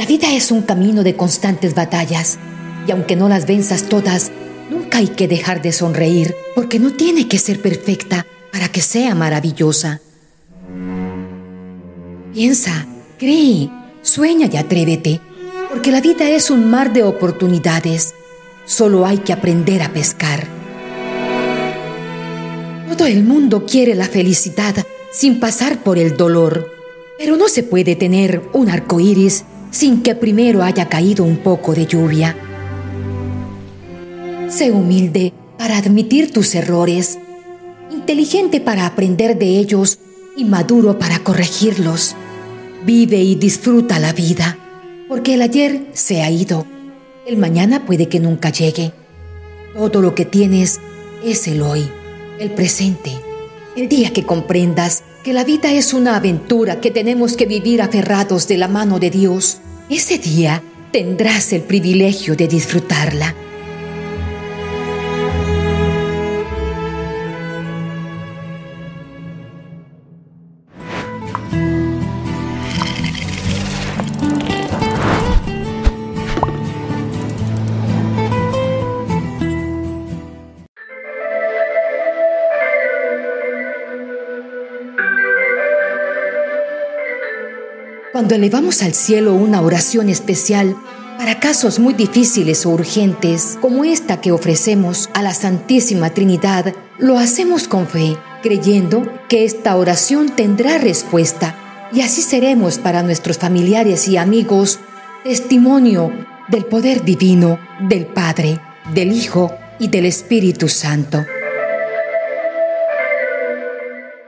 La vida es un camino de constantes batallas y aunque no las venzas todas, nunca hay que dejar de sonreír porque no tiene que ser perfecta para que sea maravillosa. Piensa, cree, sueña y atrévete, porque la vida es un mar de oportunidades. Solo hay que aprender a pescar. Todo el mundo quiere la felicidad sin pasar por el dolor, pero no se puede tener un arco iris sin que primero haya caído un poco de lluvia. Sé humilde para admitir tus errores, inteligente para aprender de ellos y maduro para corregirlos. Vive y disfruta la vida, porque el ayer se ha ido, el mañana puede que nunca llegue. Todo lo que tienes es el hoy, el presente. El día que comprendas que la vida es una aventura que tenemos que vivir aferrados de la mano de Dios, ese día tendrás el privilegio de disfrutarla. Cuando elevamos al cielo una oración especial para casos muy difíciles o urgentes, como esta que ofrecemos a la Santísima Trinidad, lo hacemos con fe, creyendo que esta oración tendrá respuesta y así seremos para nuestros familiares y amigos testimonio del poder divino del Padre, del Hijo y del Espíritu Santo.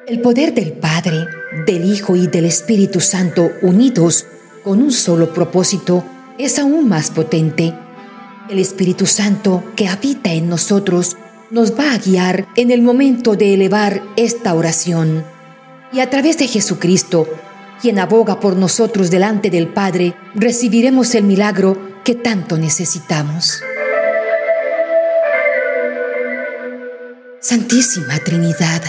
El poder del Padre, del Hijo y del Espíritu Santo unidos con un solo propósito es aún más potente. El Espíritu Santo que habita en nosotros nos va a guiar en el momento de elevar esta oración. Y a través de Jesucristo, quien aboga por nosotros delante del Padre, recibiremos el milagro que tanto necesitamos. Santísima Trinidad,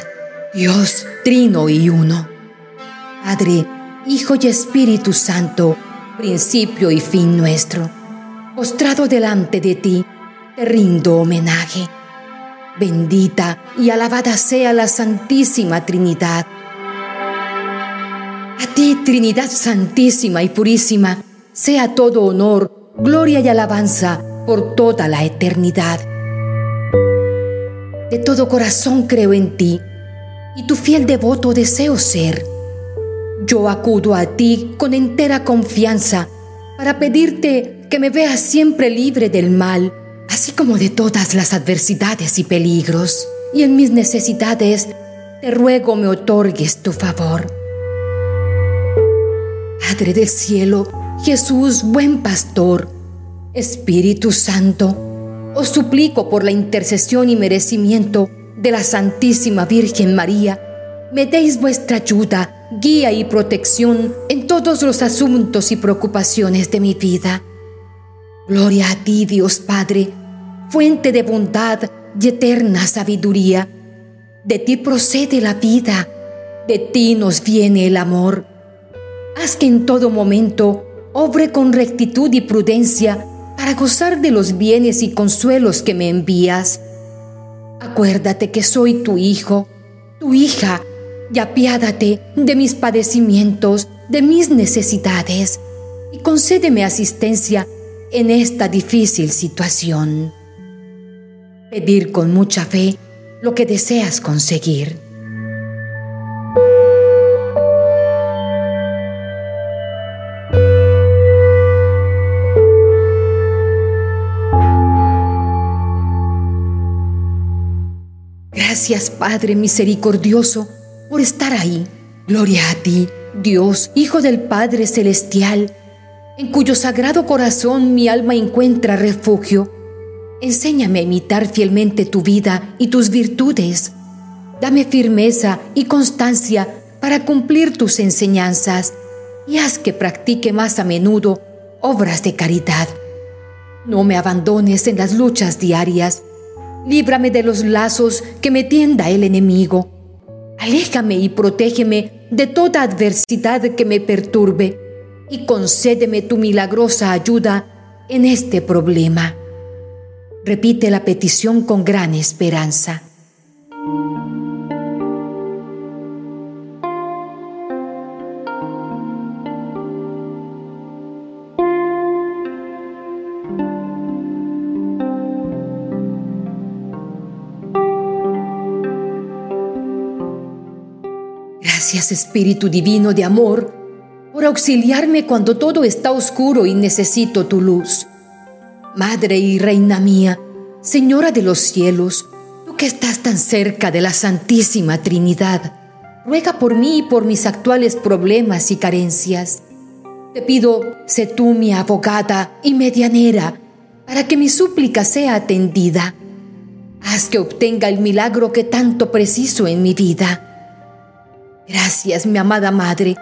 Dios trino y uno. Padre, Hijo y Espíritu Santo, principio y fin nuestro, postrado delante de ti, te rindo homenaje. Bendita y alabada sea la Santísima Trinidad. A ti, Trinidad Santísima y Purísima, sea todo honor, gloria y alabanza por toda la eternidad. De todo corazón creo en ti y tu fiel devoto deseo ser. Yo acudo a ti con entera confianza para pedirte que me veas siempre libre del mal, así como de todas las adversidades y peligros. Y en mis necesidades te ruego me otorgues tu favor. Padre del cielo, Jesús, buen pastor, Espíritu Santo, os suplico por la intercesión y merecimiento de la Santísima Virgen María, me deis vuestra ayuda, guía y protección en todos los asuntos y preocupaciones de mi vida. Gloria a ti, Dios Padre, fuente de bondad y eterna sabiduría. De ti procede la vida, de ti nos viene el amor. Haz que en todo momento obre con rectitud y prudencia para gozar de los bienes y consuelos que me envías Acuérdate que soy tu hijo, tu hija, y apiádate de mis padecimientos, de mis necesidades, y concédeme asistencia en esta difícil situación. Pedir con mucha fe lo que deseas conseguir. Gracias, Padre misericordioso, por estar ahí. Gloria a ti, Dios, Hijo del Padre Celestial, en cuyo sagrado corazón mi alma encuentra refugio. Enséñame a imitar fielmente tu vida y tus virtudes. Dame firmeza y constancia para cumplir tus enseñanzas y haz que practique más a menudo obras de caridad. No me abandones en las luchas diarias líbrame de los lazos que me tienda el enemigo. Aléjame y protégeme de toda adversidad que me perturbe, y concédeme tu milagrosa ayuda en este problema. Repite la petición con gran esperanza. Gracias Espíritu Divino de Amor por auxiliarme cuando todo está oscuro y necesito tu luz. Madre y Reina mía, Señora de los cielos, tú que estás tan cerca de la Santísima Trinidad, ruega por mí y por mis actuales problemas y carencias. Te pido, sé tú mi abogada y medianera, para que mi súplica sea atendida. Haz que obtenga el milagro que tanto preciso en mi vida. Gracias, mi amada Madre,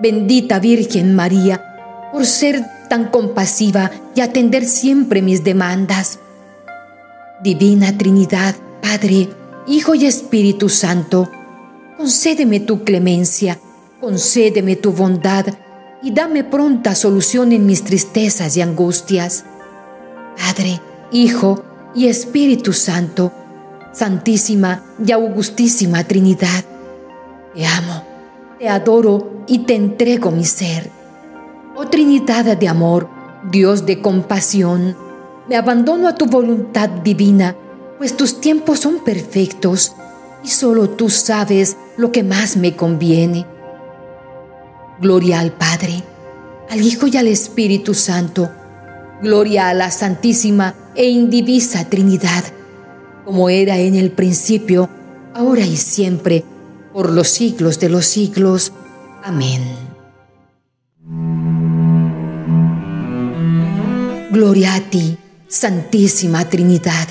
bendita Virgen María, por ser tan compasiva y atender siempre mis demandas. Divina Trinidad, Padre, Hijo y Espíritu Santo, concédeme tu clemencia, concédeme tu bondad y dame pronta solución en mis tristezas y angustias. Padre, Hijo y Espíritu Santo, Santísima y Augustísima Trinidad, te amo, te adoro y te entrego mi ser. Oh Trinidad de amor, Dios de compasión, me abandono a tu voluntad divina, pues tus tiempos son perfectos y solo tú sabes lo que más me conviene. Gloria al Padre, al Hijo y al Espíritu Santo. Gloria a la Santísima e Indivisa Trinidad, como era en el principio, ahora y siempre, por los siglos de los siglos. Amén. Gloria a ti, Santísima Trinidad,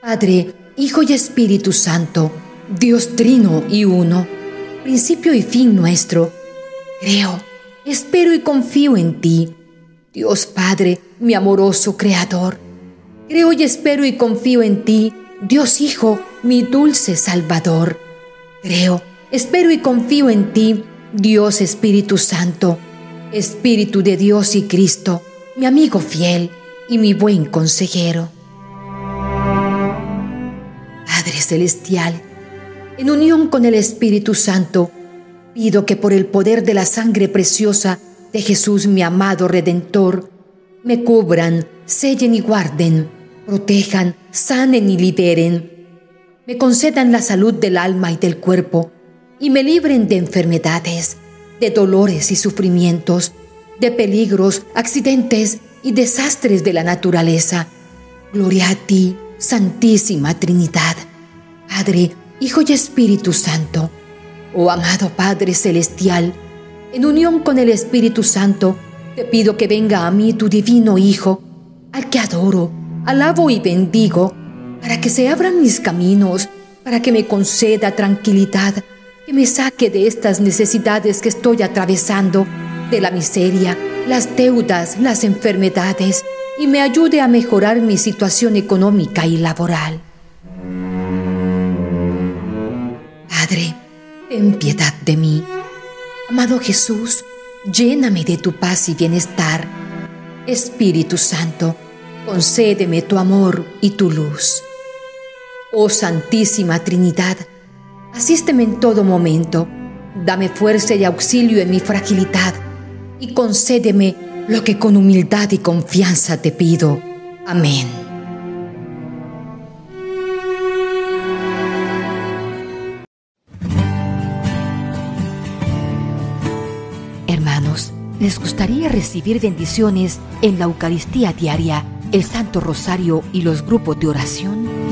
Padre, Hijo y Espíritu Santo, Dios trino y uno, principio y fin nuestro. Creo, espero y confío en ti, Dios Padre, mi amoroso Creador. Creo y espero y confío en ti, Dios Hijo, mi dulce Salvador. Creo, espero y confío en ti, Dios Espíritu Santo, Espíritu de Dios y Cristo, mi amigo fiel y mi buen consejero. Padre Celestial, en unión con el Espíritu Santo, pido que por el poder de la sangre preciosa de Jesús, mi amado Redentor, me cubran, sellen y guarden, protejan, sanen y liberen me concedan la salud del alma y del cuerpo, y me libren de enfermedades, de dolores y sufrimientos, de peligros, accidentes y desastres de la naturaleza. Gloria a ti, Santísima Trinidad, Padre, Hijo y Espíritu Santo. Oh amado Padre Celestial, en unión con el Espíritu Santo, te pido que venga a mí tu divino Hijo, al que adoro, alabo y bendigo, para que se abran mis caminos, para que me conceda tranquilidad, que me saque de estas necesidades que estoy atravesando, de la miseria, las deudas, las enfermedades, y me ayude a mejorar mi situación económica y laboral. Padre, ten piedad de mí. Amado Jesús, lléname de tu paz y bienestar. Espíritu Santo, concédeme tu amor y tu luz. Oh Santísima Trinidad, asísteme en todo momento, dame fuerza y auxilio en mi fragilidad y concédeme lo que con humildad y confianza te pido. Amén. Hermanos, ¿les gustaría recibir bendiciones en la Eucaristía diaria, el Santo Rosario y los grupos de oración?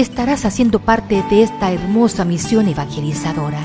estarás haciendo parte de esta hermosa misión evangelizadora.